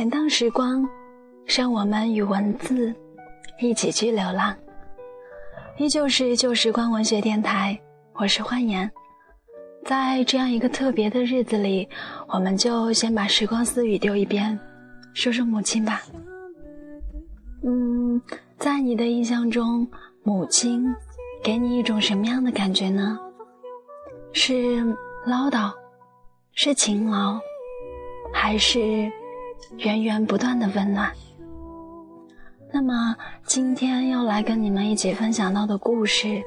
典当时光，让我们与文字一起去流浪。依旧是旧时光文学电台，我是欢颜。在这样一个特别的日子里，我们就先把时光私语丢一边，说说母亲吧。嗯，在你的印象中，母亲给你一种什么样的感觉呢？是唠叨，是勤劳，还是源源不断的温暖？那么今天要来跟你们一起分享到的故事，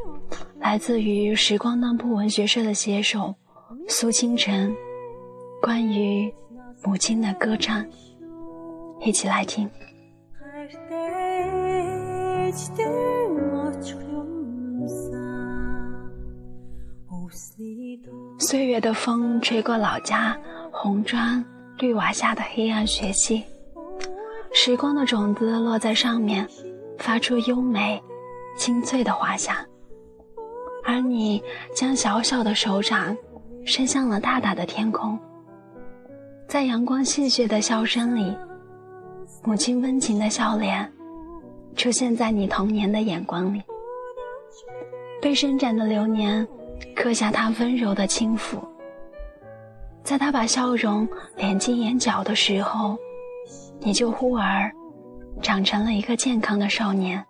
来自于时光当铺文学社的写手苏清晨，关于母亲的歌唱，一起来听。岁月的风吹过老家红砖绿瓦下的黑暗学系。时光的种子落在上面，发出优美、清脆的花香。而你将小小的手掌伸向了大大的天空，在阳光戏谑的笑声里，母亲温情的笑脸出现在你童年的眼光里。被伸展的流年刻下她温柔的轻抚，在他把笑容敛进眼角的时候。你就忽而长成了一个健康的少年。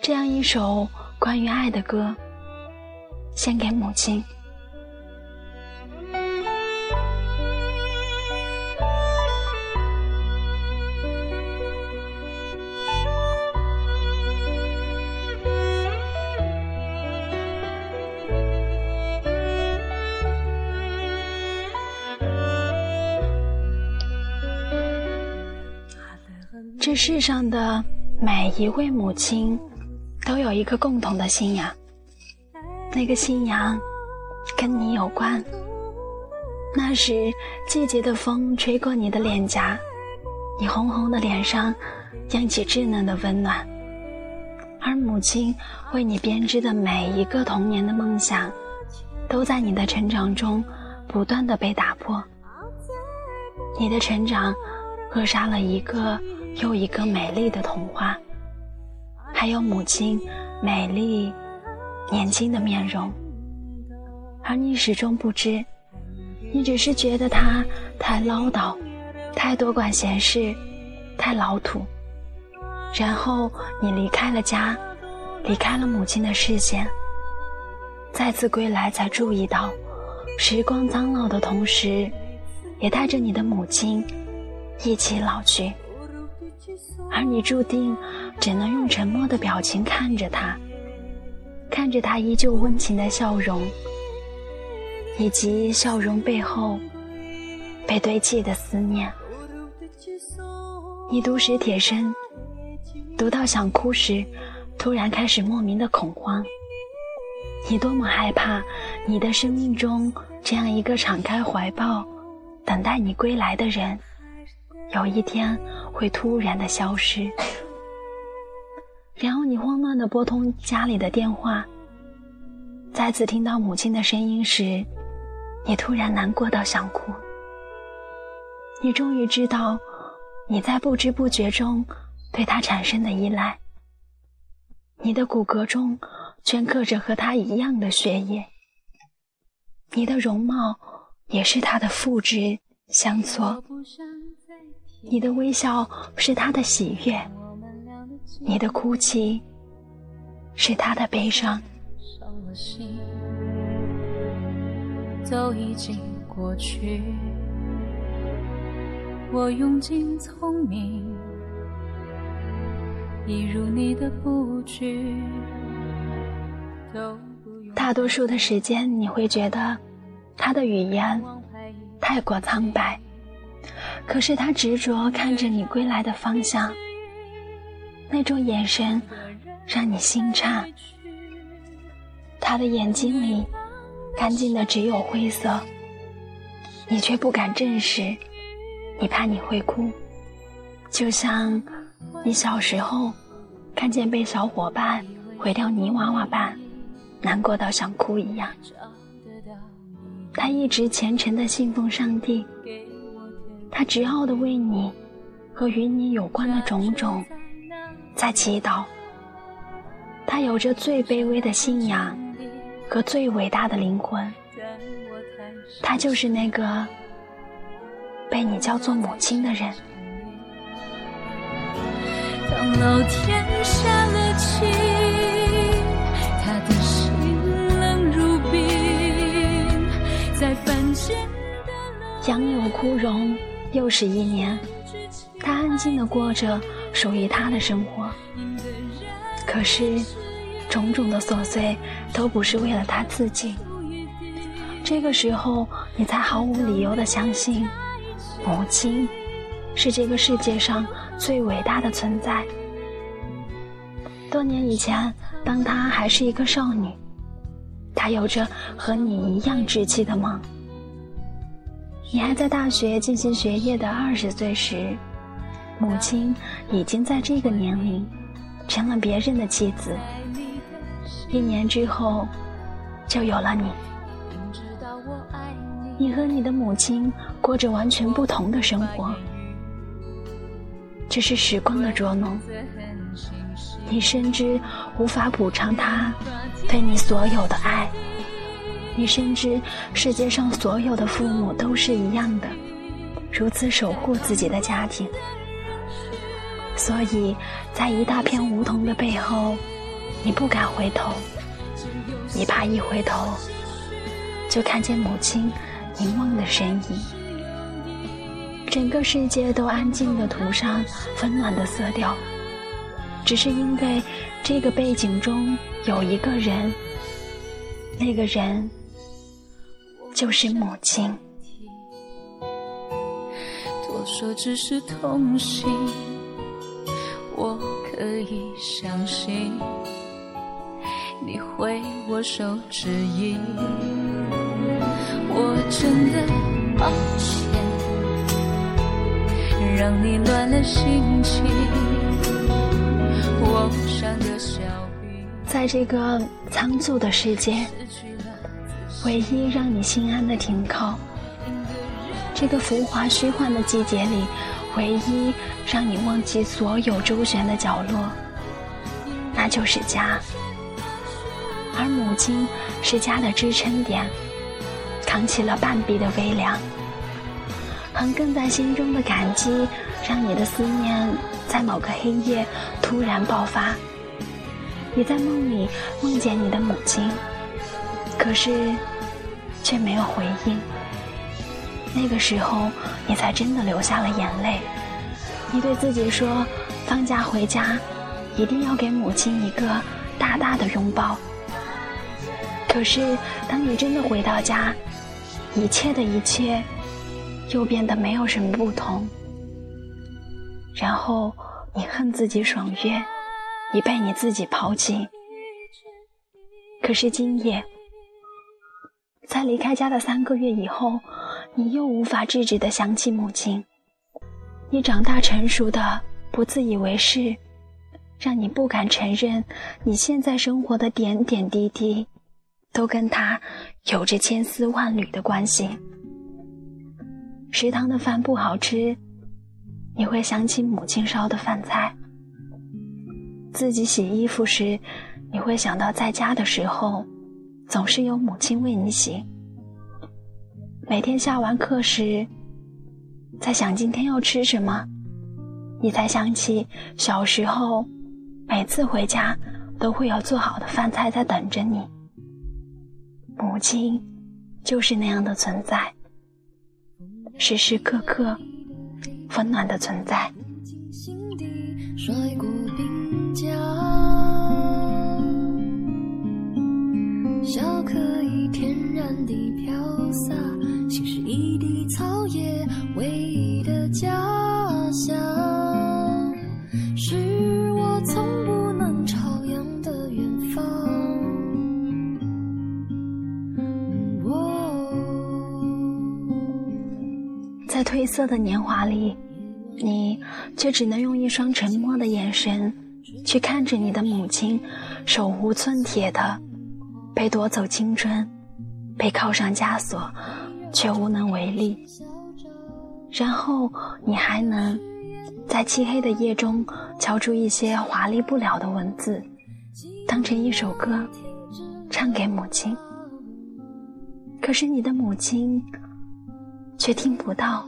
这样一首关于爱的歌，献给母亲。这世上的每一位母亲，都有一个共同的信仰。那个信仰跟你有关。那时，季节的风吹过你的脸颊，你红红的脸上漾起稚嫩的温暖。而母亲为你编织的每一个童年的梦想，都在你的成长中不断的被打破。你的成长扼杀了一个。又一个美丽的童话，还有母亲美丽、年轻的面容，而你始终不知，你只是觉得她太唠叨，太多管闲事，太老土。然后你离开了家，离开了母亲的视线，再次归来才注意到，时光苍老的同时，也带着你的母亲一起老去。而你注定只能用沉默的表情看着他，看着他依旧温情的笑容，以及笑容背后被堆砌的思念。你读史铁生，读到想哭时，突然开始莫名的恐慌。你多么害怕，你的生命中这样一个敞开怀抱、等待你归来的人。有一天会突然的消失，然后你慌乱的拨通家里的电话，再次听到母亲的声音时，你突然难过到想哭。你终于知道，你在不知不觉中对他产生的依赖。你的骨骼中镌刻着和他一样的血液，你的容貌也是他的复制相错。你的微笑是他的喜悦，你的哭泣是他的悲伤。都已经过去，我用尽聪明，一如你的布局。大多数的时间，你会觉得他的语言太过苍白。可是他执着看着你归来的方向，那种眼神让你心颤。他的眼睛里干净的只有灰色，你却不敢正视，你怕你会哭，就像你小时候看见被小伙伴毁掉泥娃娃般难过到想哭一样。他一直虔诚的信奉上帝。他执拗地为你和与你有关的种种在祈祷。他有着最卑微的信仰和最伟大的灵魂。他就是那个被你叫做母亲的人。当老天下了情，他的心冷如冰，在凡间杨柳枯荣，又是一年。他安静的过着属于他的生活。可是，种种的琐碎都不是为了他自己。这个时候，你才毫无理由的相信，母亲是这个世界上最伟大的存在。多年以前，当她还是一个少女，她有着和你一样稚气的梦。你还在大学进行学业的二十岁时，母亲已经在这个年龄成了别人的妻子。一年之后，就有了你。你和你的母亲过着完全不同的生活，这是时光的捉弄。你深知无法补偿他对你所有的爱，你深知世界上所有的父母都是一样的，如此守护自己的家庭。所以在一大片梧桐的背后，你不敢回头，你怕一回头就看见母亲。凝望的身影，整个世界都安静的涂上温暖的色调，只是因为这个背景中有一个人，那个人就是母亲。多说只是痛心，我可以相信你会握手指引。我真的抱歉，让你乱了心情。我像个小，在这个仓促的世界，唯一让你心安的停靠；这个浮华虚幻的季节里，唯一让你忘记所有周旋的角落，那就是家。而母亲是家的支撑点。扛起了半壁的微凉，横亘在心中的感激，让你的思念在某个黑夜突然爆发。你在梦里梦见你的母亲，可是却没有回应。那个时候，你才真的流下了眼泪。你对自己说：“放假回家，一定要给母亲一个大大的拥抱。”可是，当你真的回到家，一切的一切，又变得没有什么不同。然后你恨自己爽约，你被你自己抛弃。可是今夜，在离开家的三个月以后，你又无法制止的想起母亲。你长大成熟的不自以为是，让你不敢承认你现在生活的点点滴滴。都跟他有着千丝万缕的关系。食堂的饭不好吃，你会想起母亲烧的饭菜；自己洗衣服时，你会想到在家的时候，总是有母亲为你洗。每天下完课时，在想今天要吃什么，你才想起小时候，每次回家都会有做好的饭菜在等着你。母亲就是那样的存在，时时刻刻温暖的存在。笑可以天然地飘洒，心是一地草叶，唯一的家乡，是我从不能朝阳的远方。在。褪色的年华里，你却只能用一双沉默的眼神，去看着你的母亲手无寸铁的被夺走青春，被铐上枷锁，却无能为力。然后你还能在漆黑的夜中敲出一些华丽不了的文字，当成一首歌唱给母亲。可是你的母亲却听不到，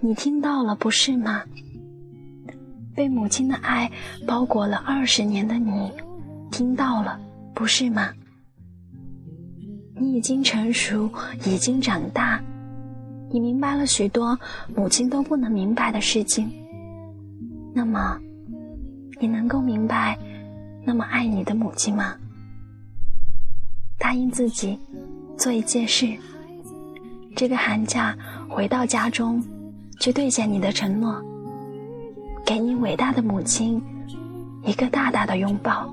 你听到了，不是吗？被母亲的爱包裹了二十年的你，听到了，不是吗？你已经成熟，已经长大。你明白了许多母亲都不能明白的事情，那么，你能够明白那么爱你的母亲吗？答应自己做一件事，这个寒假回到家中去兑现你的承诺，给你伟大的母亲一个大大的拥抱，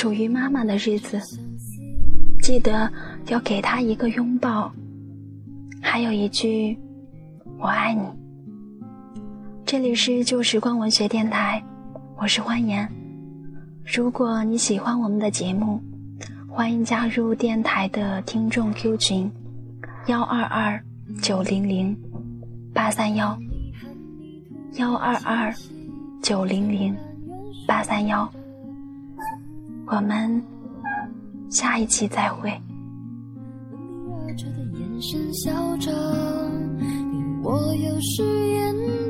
属于妈妈的日子，记得要给她一个拥抱，还有一句“我爱你”。这里是旧时光文学电台，我是欢颜。如果你喜欢我们的节目，欢迎加入电台的听众 Q 群：幺二二九零零八三幺幺二二九零零八三幺。我们下一期再会。我有誓言。